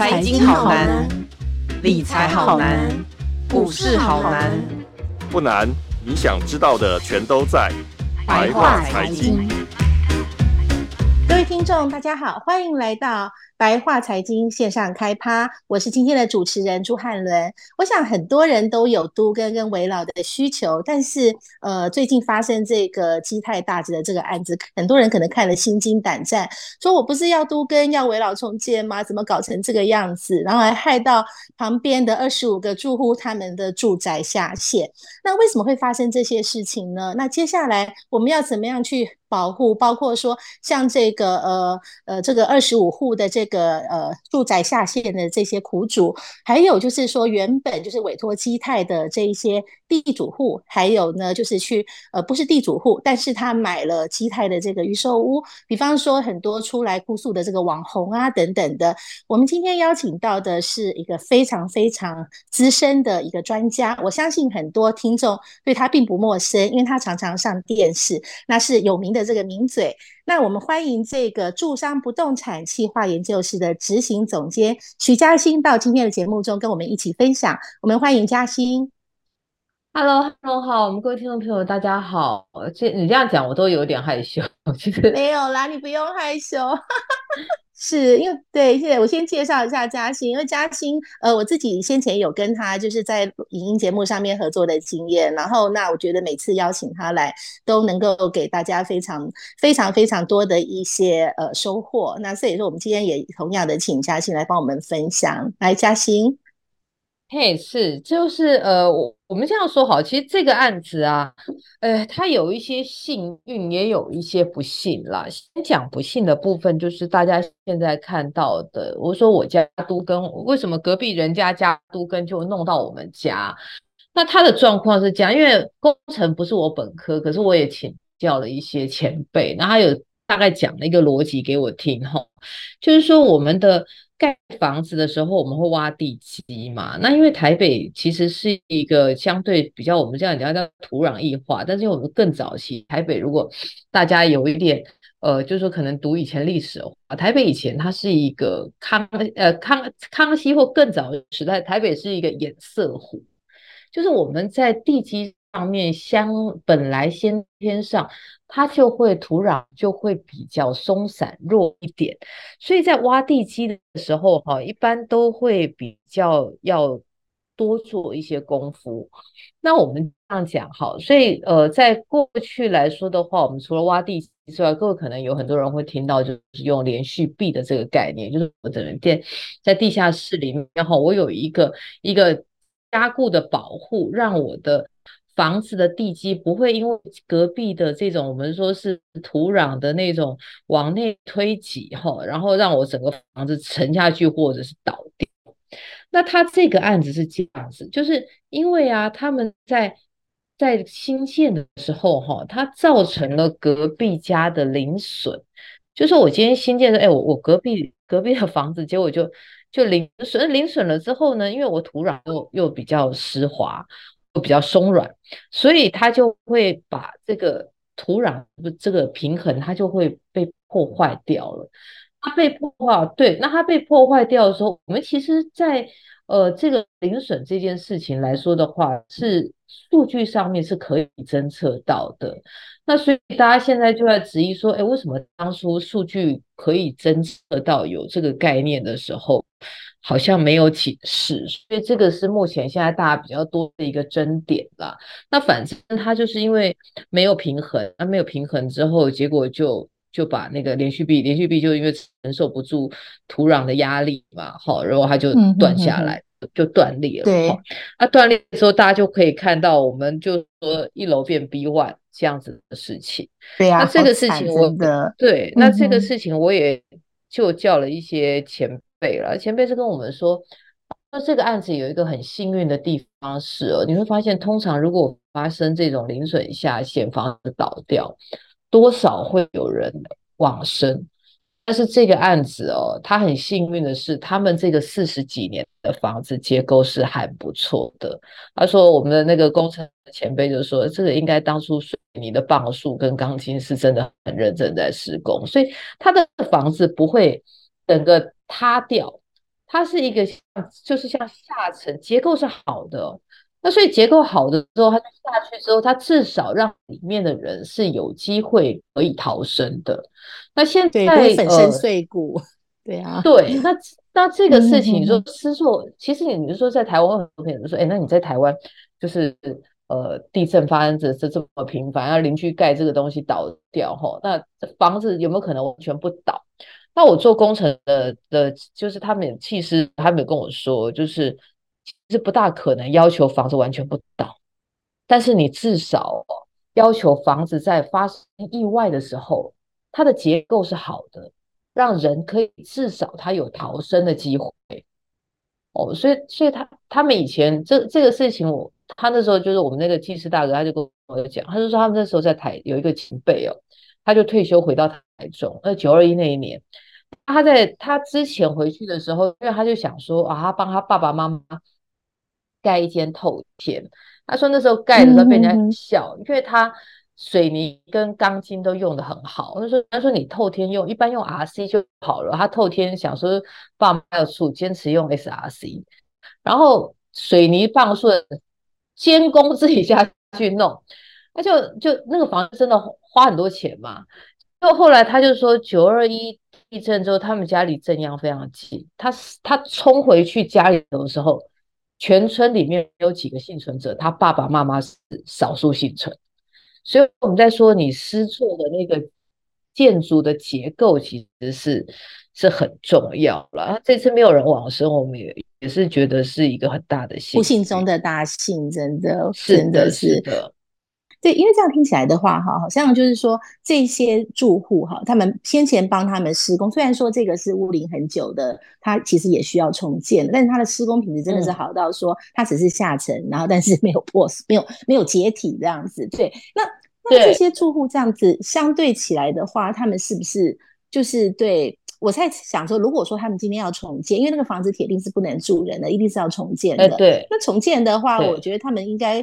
财经好难，理财好难，股市好难。不难，你想知道的全都在白话财经。各位听众，大家好，欢迎来到。白话财经线上开趴，我是今天的主持人朱汉伦。我想很多人都有都更跟围老的需求，但是呃，最近发生这个基泰大直的这个案子，很多人可能看了心惊胆战，说我不是要都更要围老重建吗？怎么搞成这个样子？然后还害到旁边的二十五个住户他们的住宅下线。那为什么会发生这些事情呢？那接下来我们要怎么样去保护？包括说像这个呃呃这个二十五户的这。个呃住宅下线的这些苦主，还有就是说原本就是委托基泰的这一些地主户，还有呢就是去呃不是地主户，但是他买了基泰的这个预售屋，比方说很多出来哭诉的这个网红啊等等的。我们今天邀请到的是一个非常非常资深的一个专家，我相信很多听众对他并不陌生，因为他常常上电视，那是有名的这个名嘴。那我们欢迎这个住商不动产企划研究室的执行总监徐嘉欣到今天的节目中跟我们一起分享。我们欢迎嘉欣。Hello，Hello，好，我们各位听众朋友，大家好。这你这样讲，我都有点害羞。其 实没有啦，你不用害羞。是因为对，谢谢我先介绍一下嘉欣，因为嘉欣，呃，我自己先前有跟他就是在影音节目上面合作的经验，然后那我觉得每次邀请他来，都能够给大家非常非常非常多的一些呃收获。那所以说，我们今天也同样的请嘉欣来帮我们分享。来，嘉欣。嘿，是，就是呃，我我们这样说好，其实这个案子啊，呃，它有一些幸运，也有一些不幸啦。先讲不幸的部分，就是大家现在看到的，我说我家都跟，为什么隔壁人家家都跟就弄到我们家？那他的状况是这样，因为工程不是我本科，可是我也请教了一些前辈，然后他有大概讲了一个逻辑给我听，吼，就是说我们的。盖房子的时候，我们会挖地基嘛？那因为台北其实是一个相对比较我们这样讲叫土壤异化，但是因为我们更早期，台北如果大家有一点呃，就是说可能读以前历史的话，台北以前它是一个康呃康康熙或更早时代，台北是一个堰塞湖，就是我们在地基上面相本来先天上。它就会土壤就会比较松散弱一点，所以在挖地基的时候，哈，一般都会比较要多做一些功夫。那我们这样讲哈，所以呃，在过去来说的话，我们除了挖地基之外，各位可能有很多人会听到，就是用连续壁的这个概念，就是我整个店在地下室里面，然后我有一个一个加固的保护，让我的。房子的地基不会因为隔壁的这种我们说是土壤的那种往内推挤哈，然后让我整个房子沉下去或者是倒掉。那他这个案子是这样子，就是因为啊，他们在在新建的时候哈，它造成了隔壁家的邻损。就是我今天新建的，哎，我我隔壁隔壁的房子，结果就就邻损，邻损了之后呢，因为我土壤又又比较湿滑。比较松软，所以它就会把这个土壤不这个平衡，它就会被破坏掉了。它被破坏，对，那它被破坏掉的时候，我们其实在呃这个零损这件事情来说的话，是数据上面是可以侦测到的。那所以大家现在就在质疑说，哎，为什么当初数据可以侦测到有这个概念的时候，好像没有启示，所以这个是目前现在大家比较多的一个争点啦。那反正它就是因为没有平衡，那没有平衡之后，结果就就把那个连续壁，连续壁就因为承受不住土壤的压力嘛，好，然后它就断下来，嗯、哼哼就断裂了。对，那断裂的时候，大家就可以看到，我们就说一楼变 B one 这样子的事情。对呀、啊，那这个事情我的对，那这个事情我也就叫了一些前。对了，前辈是跟我们说，那这个案子有一个很幸运的地方是哦，你会发现，通常如果发生这种零损下陷，房子倒掉，多少会有人往生。但是这个案子哦，他很幸运的是，他们这个四十几年的房子结构是还不错的。他说，我们的那个工程前辈就说，这个应该当初水泥的磅数跟钢筋是真的很认真在施工，所以他的房子不会整个。塌掉，它是一个像就是像下沉结构是好的，那所以结构好的时候，它就下去之后，它至少让里面的人是有机会可以逃生的。那现在对粉身碎骨，呃、对啊，对，那 那这个事情，你说失措，其实你就说在台湾，很多朋友说，哎，那你在台湾就是。呃，地震发生这这这么频繁，让邻居盖这个东西倒掉吼，那房子有没有可能完全不倒？那我做工程的的，就是他们其实他们有跟我说，就是其实不大可能要求房子完全不倒，但是你至少要求房子在发生意外的时候，它的结构是好的，让人可以至少他有逃生的机会。哦，所以所以他他们以前这这个事情我。他那时候就是我们那个技师大哥，他就跟我讲，他就说他们那时候在台有一个前辈哦，他就退休回到台中，那九二一那一年，他在他之前回去的时候，因为他就想说啊，他帮他爸爸妈妈盖一间透天，他说那时候盖的时候被人家笑，嗯、因为他水泥跟钢筋都用的很好，他说他说你透天用一般用 RC 就好了，他透天想说爸妈要住，坚持用 SRC，然后水泥棒顺。监工自己下去弄，他就就那个房子真的花很多钱嘛。就后来他就说，九二一地震之后，他们家离震央非常近。他他冲回去家里的时候，全村里面有几个幸存者，他爸爸妈妈是少数幸存。所以我们在说，你失措的那个建筑的结构其实是是很重要了。这次没有人往生，我们也。也是觉得是一个很大的幸，不幸中的大幸，真的，是的真的是，是的。对，因为这样听起来的话，哈，好像就是说这些住户哈，他们先前帮他们施工，虽然说这个是屋龄很久的，它其实也需要重建，但是它的施工品质真的是好到说，它只是下沉，嗯、然后但是没有破损，没有没有解体这样子。对，那那这些住户这样子相对起来的话，他们是不是就是对？我在想说，如果说他们今天要重建，因为那个房子铁定是不能住人的，一定是要重建的。欸、对，那重建的话，我觉得他们应该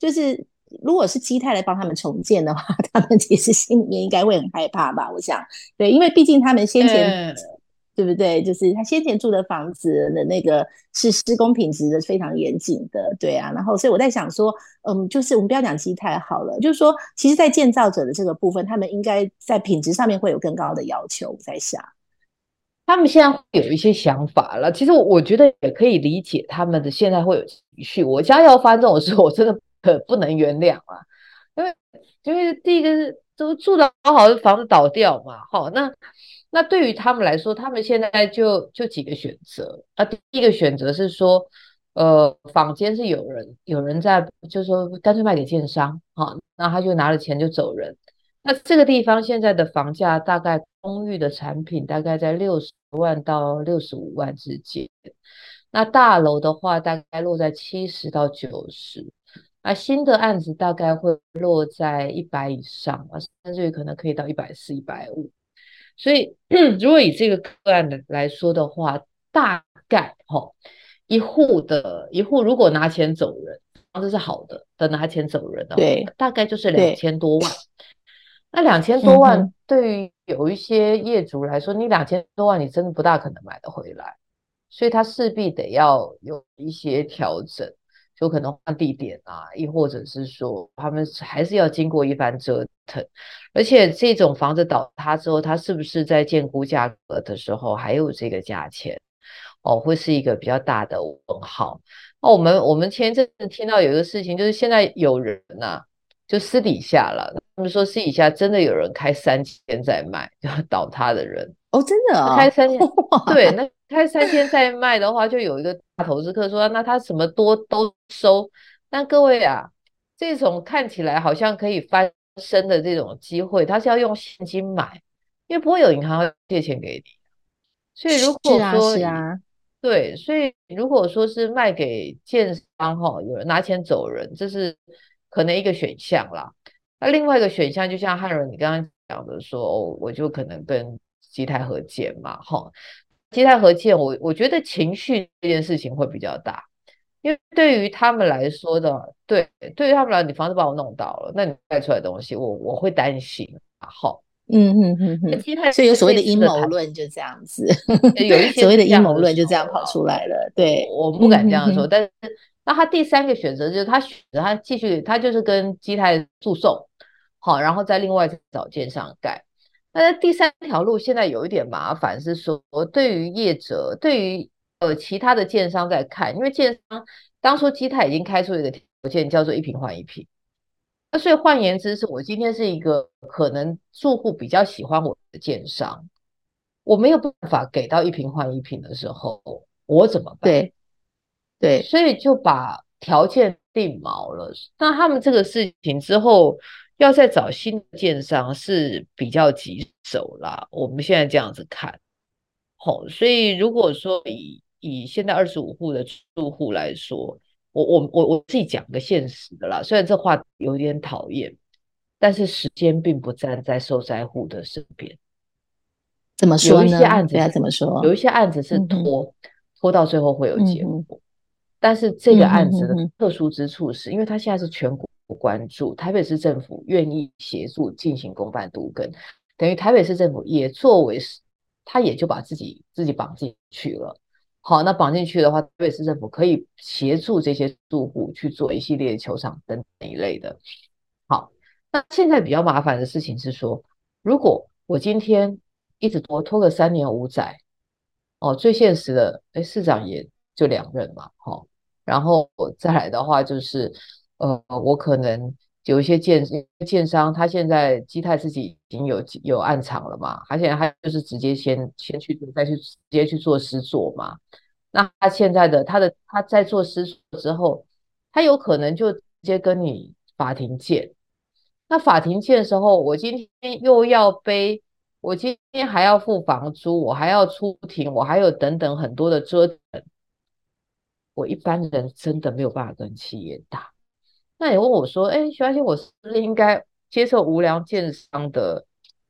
就是，如果是基泰来帮他们重建的话，他们其实心里面应该会很害怕吧？我想，对，因为毕竟他们先前。欸对不对？就是他先前住的房子的那个是施工品质的非常严谨的，对啊。然后，所以我在想说，嗯，就是我们不要讲基泰好了，就是说，其实，在建造者的这个部分，他们应该在品质上面会有更高的要求。我在想，他们现在会有一些想法了。其实，我觉得也可以理解他们的现在会有情绪。我家要发生这种事，我真的不能原谅啊，因为因为第一个是都住的好好的房子倒掉嘛，好那。那对于他们来说，他们现在就就几个选择。啊第一个选择是说，呃，坊间是有人有人在，就是说干脆卖给建商，好，那他就拿了钱就走人。那这个地方现在的房价大概公寓的产品大概在六十万到六十五万之间，那大楼的话大概落在七十到九十，那新的案子大概会落在一百以上啊，甚至于可能可以到一百四、一百五。所以，如果以这个个案的来说的话，大概哈一户的一户，如果拿钱走人，房子是好的的拿钱走人的话，对，大概就是两千多万。那两千多万对于有一些业主来说，嗯、你两千多万你真的不大可能买得回来，所以他势必得要有一些调整。就可能换地点啊，亦或者是说他们还是要经过一番折腾，而且这种房子倒塌之后，它是不是在建估价格的时候还有这个价钱？哦，会是一个比较大的问号。那我们我们前一阵子听到有一个事情，就是现在有人呐、就私底下了，他们说私底下真的有人开三千在卖，就倒塌的人哦，真的啊、哦，开三千，对，那。开三千再卖的话，就有一个大投资客说，那他什么多都收。但各位啊，这种看起来好像可以翻身的这种机会，他是要用现金买，因为不会有银行借钱给你。所以如果说，是啊，是啊，对，所以如果说是卖给建商哈，有人拿钱走人，这是可能一个选项啦。那另外一个选项，就像汉荣你刚刚讲的说，哦，我就可能跟基泰和解嘛，哈。基泰和建，我我觉得情绪这件事情会比较大，因为对于他们来说的，对，对于他们来说，你房子把我弄倒了，那你带出来的东西，我我会担心，好，嗯嗯嗯嗯，所以有所谓的阴谋论就这样子，有一 些所谓的阴谋论就这样跑出来了。对，我不敢这样说，但是那他第三个选择就是他选择他继续，他就是跟基泰诉讼，好，然后再另外找建商盖。那第三条路现在有一点麻烦，是说对于业者，对于呃其他的建商在看，因为建商当初基泰已经开出一个条件，叫做一坪换一坪。那所以换言之，是我今天是一个可能住户比较喜欢我的建商，我没有办法给到一坪换一坪的时候，我怎么办？对，对，所以就把条件定锚了。那他们这个事情之后要再找新的建商是比较棘手啦。我们现在这样子看，好，所以如果说以以现在二十五户的住户来说。我我我我自己讲个现实的啦，虽然这话有点讨厌，但是时间并不站在受灾户的身边。怎么说呢？有一些案子怎么说？有一些案子是拖、嗯、拖到最后会有结果，嗯、但是这个案子的特殊之处是，嗯、因为它现在是全国关注，台北市政府愿意协助进行公办都更，等于台北市政府也作为，他也就把自己自己绑进去了。好，那绑进去的话，台北市政府可以协助这些住户去做一系列的求偿等等一类的。好，那现在比较麻烦的事情是说，如果我今天一直拖拖个三年五载，哦，最现实的，哎，市长也就两任嘛，好、哦，然后再来的话就是，呃，我可能。有一些建建商，他现在基泰自己已经有有案场了嘛，他现在他就是直接先先去做再去直接去做施作嘛。那他现在的他的他在做施作之后，他有可能就直接跟你法庭见。那法庭见的时候，我今天又要背，我今天还要付房租，我还要出庭，我还有等等很多的折腾。我一般人真的没有办法跟企业打。那你问我说：“哎，徐嘉欣，我是不是应该接受无良建商的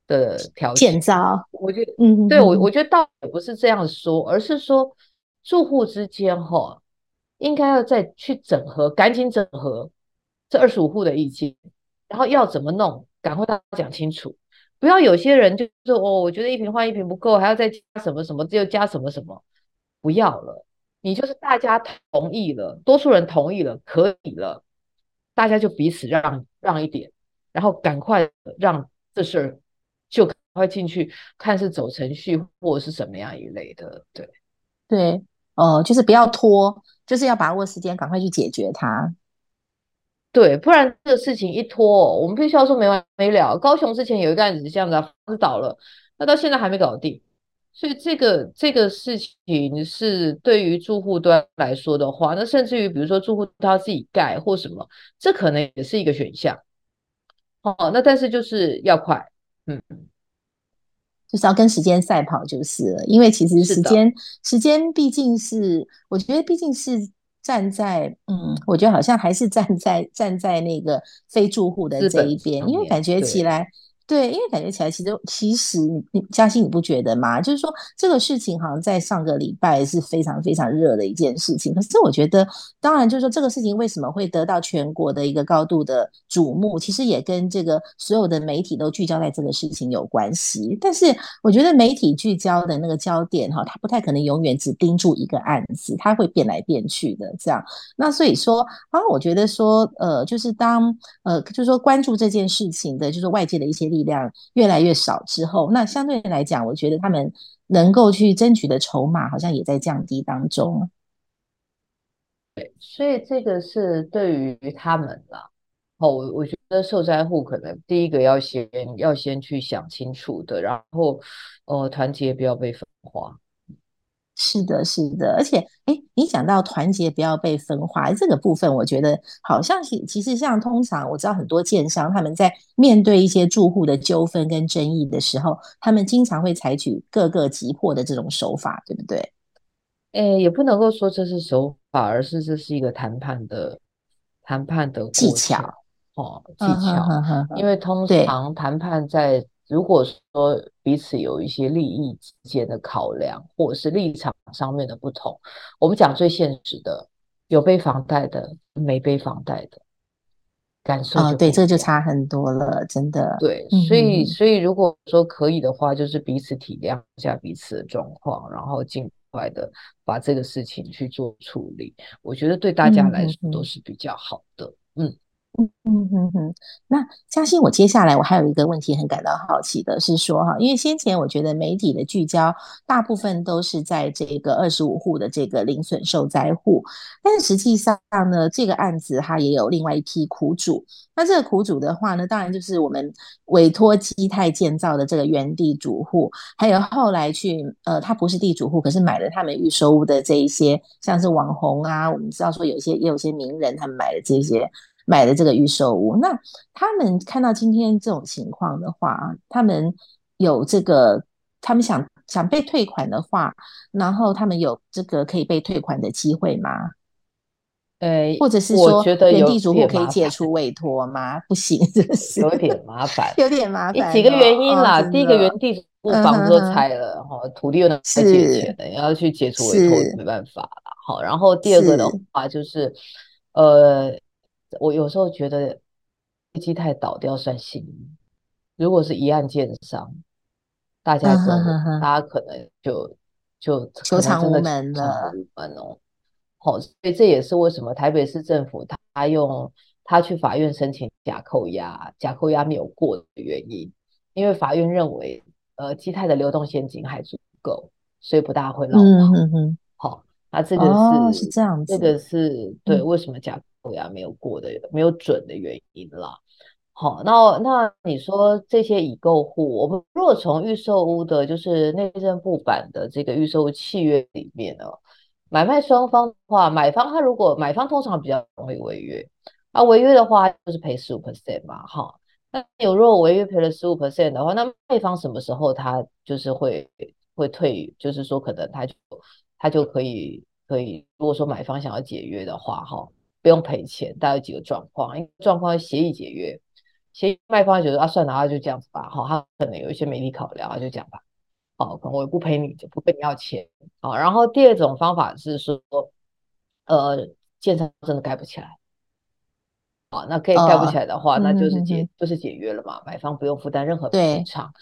的条件？”建造，我觉得，嗯，对我，我觉得倒也不是这样说，而是说住户之间哈，应该要再去整合，赶紧整合这二十五户的意见，然后要怎么弄，赶快大家讲清楚，不要有些人就说：“哦，我觉得一瓶换一瓶不够，还要再加什么什么，只有加什么什么，不要了。”你就是大家同意了，多数人同意了，可以了。大家就彼此让让一点，然后赶快让这事儿就赶快进去看是走程序或者是什么样一类的，对对哦，就是不要拖，就是要把握时间，赶快去解决它。对，不然这个事情一拖，我们必须要说没完没了。高雄之前有一个案子是这样子，房子倒了，那到现在还没搞定。所以这个这个事情是对于住户端来说的话，那甚至于比如说住户他自己盖或什么，这可能也是一个选项。哦，那但是就是要快，嗯，就是要跟时间赛跑就是了。因为其实时间时间毕竟是，我觉得毕竟是站在，嗯，我觉得好像还是站在站在那个非住户的这一边，因为感觉起来。对，因为感觉起来，其实其实嘉欣你不觉得吗？就是说这个事情好像在上个礼拜是非常非常热的一件事情。可是我觉得，当然就是说这个事情为什么会得到全国的一个高度的瞩目，其实也跟这个所有的媒体都聚焦在这个事情有关系。但是我觉得媒体聚焦的那个焦点哈，它不太可能永远只盯住一个案子，它会变来变去的这样。那所以说啊，我觉得说呃，就是当呃，就是说关注这件事情的，就是外界的一些。力量越来越少之后，那相对来讲，我觉得他们能够去争取的筹码好像也在降低当中。对，所以这个是对于他们啦。哦，我我觉得受灾户可能第一个要先要先去想清楚的，然后呃，团结不要被分化。是的，是的，而且，哎，你讲到团结不要被分化这个部分，我觉得好像是其实像通常我知道很多建商他们在面对一些住户的纠纷跟争议的时候，他们经常会采取各个急迫的这种手法，对不对？哎，也不能够说这是手法，而是这是一个谈判的谈判的技巧哦，技巧，因为通常谈判在。如果说彼此有一些利益之间的考量，或者是立场上面的不同，我们讲最现实的，有背房贷的，没背房贷的。感受啊、哦、对，这个就差很多了，真的。对，所以所以如果说可以的话，就是彼此体谅一下彼此的状况，然后尽快的把这个事情去做处理，我觉得对大家来说都是比较好的。嗯。嗯嗯嗯哼哼，那嘉欣，我接下来我还有一个问题很感到好奇的是说哈，因为先前我觉得媒体的聚焦大部分都是在这个二十五户的这个零损受灾户，但实际上呢，这个案子它也有另外一批苦主。那这个苦主的话呢，当然就是我们委托基泰建造的这个原地主户，还有后来去呃，他不是地主户，可是买了他们预售屋的这一些，像是网红啊，我们知道说有些也有些名人他们买的这些。买的这个预售屋，那他们看到今天这种情况的话，他们有这个，他们想想被退款的话，然后他们有这个可以被退款的机会吗？呃，或者是说原地主户可以解除委托吗？不行，有点麻烦，有点麻烦。几个原因啦，哦、第一个原地主户房子都拆了，哈、嗯，土地又能借钱的，要去解除委托没办法了，好。然后第二个的话就是，呃。我有时候觉得基泰倒掉算幸运，如果是一案建商，大家可能大家可能就就求偿无门了。哦，好，所以这也是为什么台北市政府他用他去法院申请假扣押，假扣押没有过的原因，因为法院认为呃基泰的流动现金还足够，所以不大会落跑。好，那这个是、哦、是这样子，这个是对为什么假？没有过的、没有准的原因啦。好，那那你说这些已购户，我们如果从预售屋的，就是内政部版的这个预售屋契约里面呢，买卖双方的话，买方他如果买方通常比较容易违约，啊，违约的话就是赔十五 percent 嘛，哈。那有如果违约赔了十五 percent 的话，那卖方什么时候他就是会会退？就是说可能他就他就可以可以，如果说买方想要解约的话，哈。不用赔钱，大概有几个状况，因为状况协议解约，协议卖方觉得啊，算了，他就这样子吧，好，他可能有一些媒体考量，他就这样吧，好，可能我也不赔你，就不跟你要钱，好，然后第二种方法是说，呃，建商真的盖不起来，好，那可以盖不起来的话，哦、那就是解、嗯、就是解约了嘛，买方不用负担任何赔偿。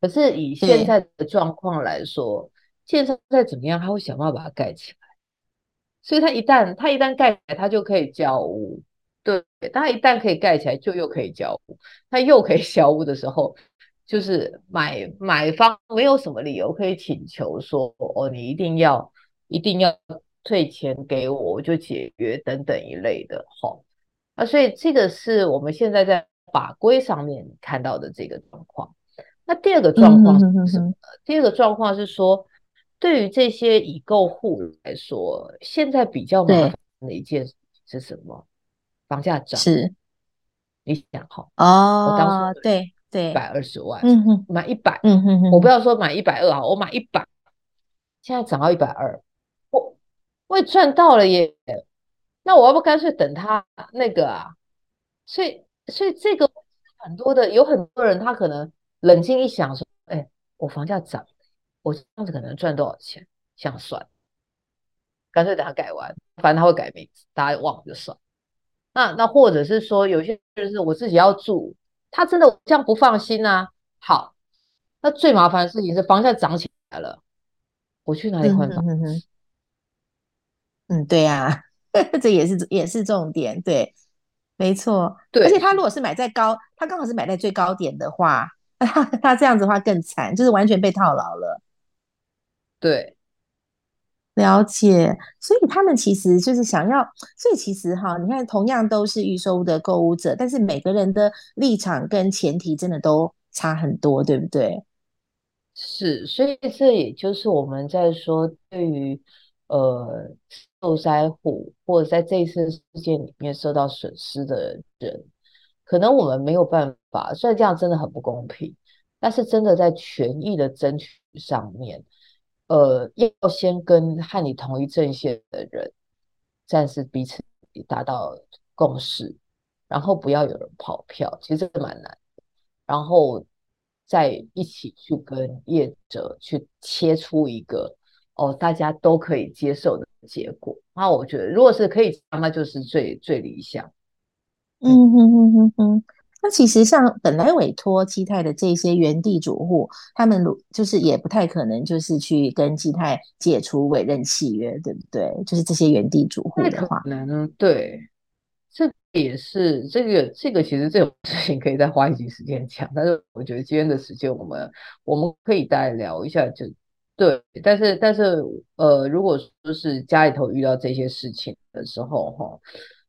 可是以现在的状况来说，建商再怎么样，他会想办法把它盖起来。所以它一旦它一旦盖起来，他就可以交屋。对，它一旦可以盖起来，就又可以交屋。它又可以 交屋的时候，就是买买方没有什么理由可以请求说，哦，你一定要一定要退钱给我，我就解约等等一类的。哈，啊，所以这个是我们现在在法规上面看到的这个状况。那第二个状况是什么？第二个状况是说。对于这些已购户来说，现在比较麻烦的一件事是什么？房价涨。是，你想哈？哦，我当时对对，一百二十万，嗯哼，买一百，嗯哼哼，我不要说买一百二啊，我买一百，现在涨到一百二，我我也赚到了耶。那我要不干脆等他那个啊？所以所以这个很多的有很多人他可能冷静一想说，哎，我房价涨。我这样子可能赚多少钱？想算，干脆等他改完，反正他会改名字，大家忘了就算。那那或者是说，有些人是我自己要住，他真的这样不放心啊。好，那最麻烦的事情是房价涨起来了，我去哪里换房子？嗯，嗯，对呀，啊，这也是也是重点，对，没错。对，而且他如果是买在高，他刚好是买在最高点的话，他他这样子的话更惨，就是完全被套牢了。对，了解。所以他们其实就是想要，所以其实哈，你看，同样都是预售的购物者，但是每个人的立场跟前提真的都差很多，对不对？是，所以这也就是我们在说，对于呃受灾户或者在这一次事件里面受到损失的人，可能我们没有办法，虽然这样真的很不公平，但是真的在权益的争取上面。呃，要先跟和你同一阵线的人，暂时彼此达到共识，然后不要有人跑票，其实这蛮难。然后再一起去跟业者去切出一个哦，大家都可以接受的结果。那我觉得，如果是可以，那就是最最理想。嗯哼哼哼哼。那其实像本来委托基泰的这些原地主户，他们就是也不太可能就是去跟基泰解除委任契约，对不对？就是这些原地主户的话，可能对，这也是这个这个其实这种事情可以再花一集时间讲，但是我觉得今天的时间我们我们可以再聊一下就，就对，但是但是呃，如果说是家里头遇到这些事情的时候，哈。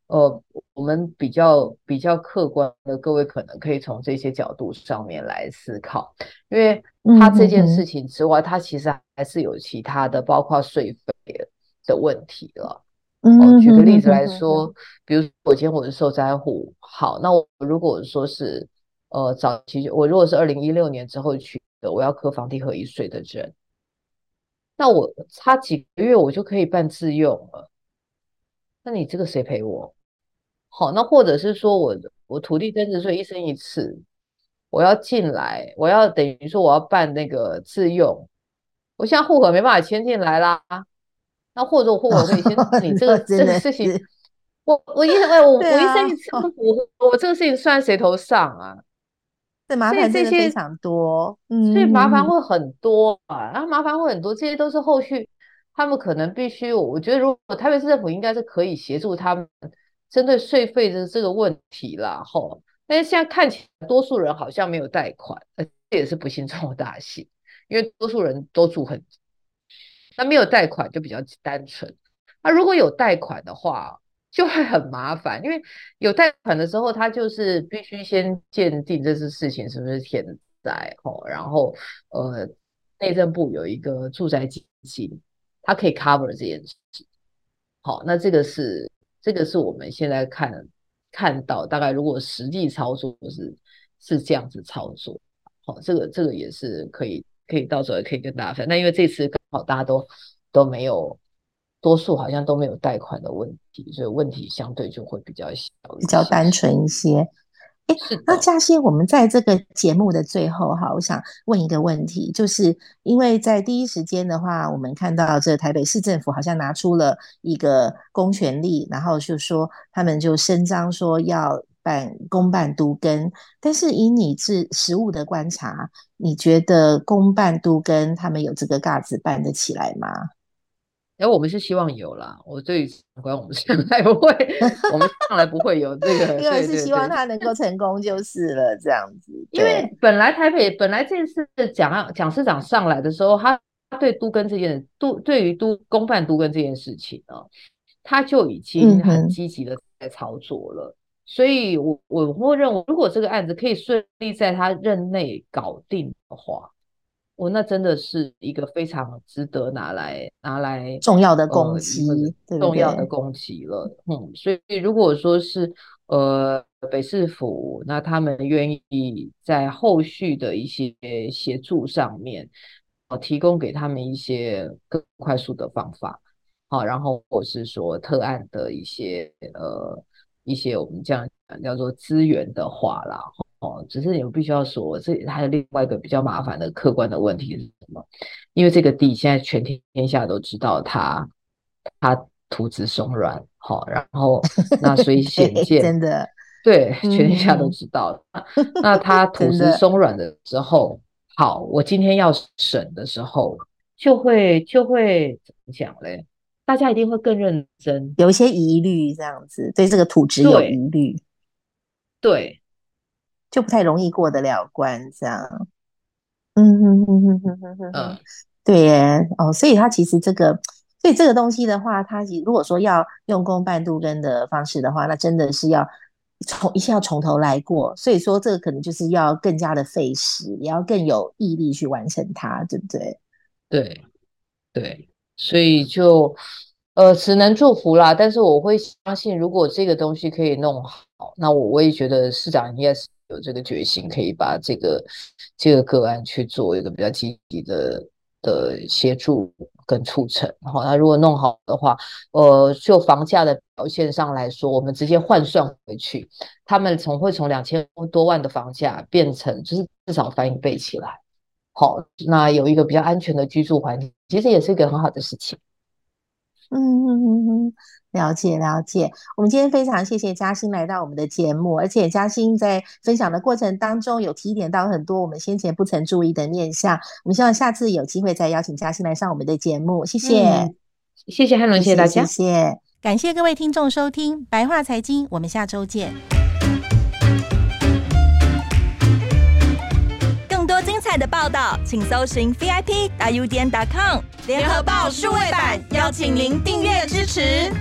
呃，我们比较比较客观的，各位可能可以从这些角度上面来思考，因为他这件事情之外，他其实还是有其他的，包括税费的问题了。哦，举个例子来说，比如说我今天我是受灾户，好，那我如果说是呃早期，我如果是二零一六年之后取得我要扣房地合一税的人，那我差几个月我就可以办自用了。那你这个谁赔我？好，那或者是说我我土地增值税一生一次，我要进来，我要等于说我要办那个自用，我现在户口没办法迁进来啦。那或者我户口可以先，那你这个这个事情，我我一哎我我一生一次不符合，我这个事情算谁头上啊？这麻烦真的非常多，嗯，所以麻烦会很多啊，然后麻烦会很多，这些都是后续。他们可能必须，我觉得如果台北市政府应该是可以协助他们针对税费的这个问题啦，吼。但是现在看起来，多数人好像没有贷款，这也是不幸中的大幸，因为多数人都住很，那没有贷款就比较单纯。那如果有贷款的话，就会很麻烦，因为有贷款的时候，他就是必须先鉴定这次事情是不是天灾，吼，然后呃，内政部有一个住宅基金。它可以 cover 这件事，好，那这个是这个是我们现在看看到大概如果实际操作是是这样子操作，好，这个这个也是可以可以到时候也可以跟大家分享。那因为这次刚好大家都都没有，多数好像都没有贷款的问题，所以问题相对就会比较小，比较单纯一些。哎，那嘉欣，我们在这个节目的最后哈，我想问一个问题，就是因为在第一时间的话，我们看到这台北市政府好像拿出了一个公权力，然后就说他们就声张说要办公办都跟，但是以你是实物的观察，你觉得公办都跟他们有这个架子办得起来吗？然后我们是希望有啦，我对于长官我们 现在不会，我们上来不会有这个，因为是希望他能够成功就是了，这样子。因为本来台北本来这次蒋蒋市长上来的时候，他他对都跟这件都对于都公办都跟这件事情呢，他就已经很积极的在操作了，嗯、所以我我会认为，如果这个案子可以顺利在他任内搞定的话。我那真的是一个非常值得拿来拿来重要的攻击，呃、重要的攻击了。嗯，所以如果说是呃北市府，那他们愿意在后续的一些协助上面，呃，提供给他们一些更快速的方法，好，然后或是说特案的一些呃一些我们这样讲叫做资源的话啦。哦，只是你们必须要说，这还有另外一个比较麻烦的客观的问题是什么？因为这个地现在全天下都知道它，它土质松软，好、哦，然后 那所以显见真的对，全天下都知道。嗯、那它土质松软的时候，好，我今天要审的时候，就会就会怎么讲嘞？大家一定会更认真，有一些疑虑，这样子对这个土质有疑虑，对。对就不太容易过得了关，这样，嗯哼哼哼哼哼哼，嗯，对耶，哦，所以他其实这个，所以这个东西的话，他如果说要用公办都更的方式的话，那真的是要从一下要从头来过，所以说这个可能就是要更加的费时，也要更有毅力去完成它，对不对？对，对，所以就呃只能祝福啦，但是我会相信，如果这个东西可以弄好，那我我也觉得市长应该是。有这个决心，可以把这个这个个案去做一个比较积极的的协助跟促成。好，那如果弄好的话，呃，就房价的表现上来说，我们直接换算回去，他们从会从两千多万的房价变成就是至少翻一倍起来。好，那有一个比较安全的居住环境，其实也是一个很好的事情。嗯嗯嗯嗯，了解了解。我们今天非常谢谢嘉欣来到我们的节目，而且嘉欣在分享的过程当中有提点到很多我们先前不曾注意的面向。我们希望下次有机会再邀请嘉欣来上我们的节目。谢谢，嗯、谢谢汉龙，谢谢大家，谢谢，感谢各位听众收听白话财经，我们下周见。的报道，请搜寻 VIP 大 U 点 com 联合报数位版，邀请您订阅支持。